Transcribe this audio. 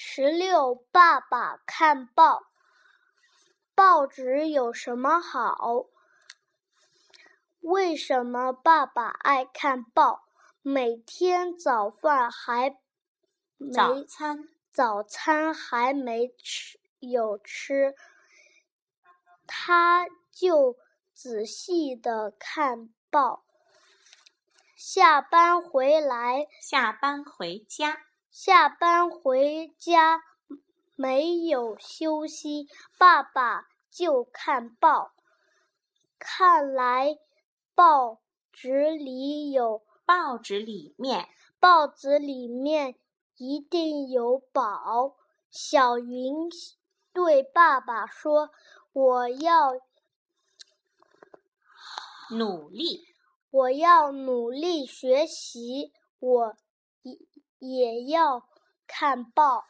十六，爸爸看报。报纸有什么好？为什么爸爸爱看报？每天早饭还没早餐早餐还没吃有吃，他就仔细的看报。下班回来，下班回家，下班回家没有休息，爸爸就看报。看来报纸里有报纸里面报纸里面一定有宝。小云对爸爸说：“我要努力，我要努力学习，我也也要看报。”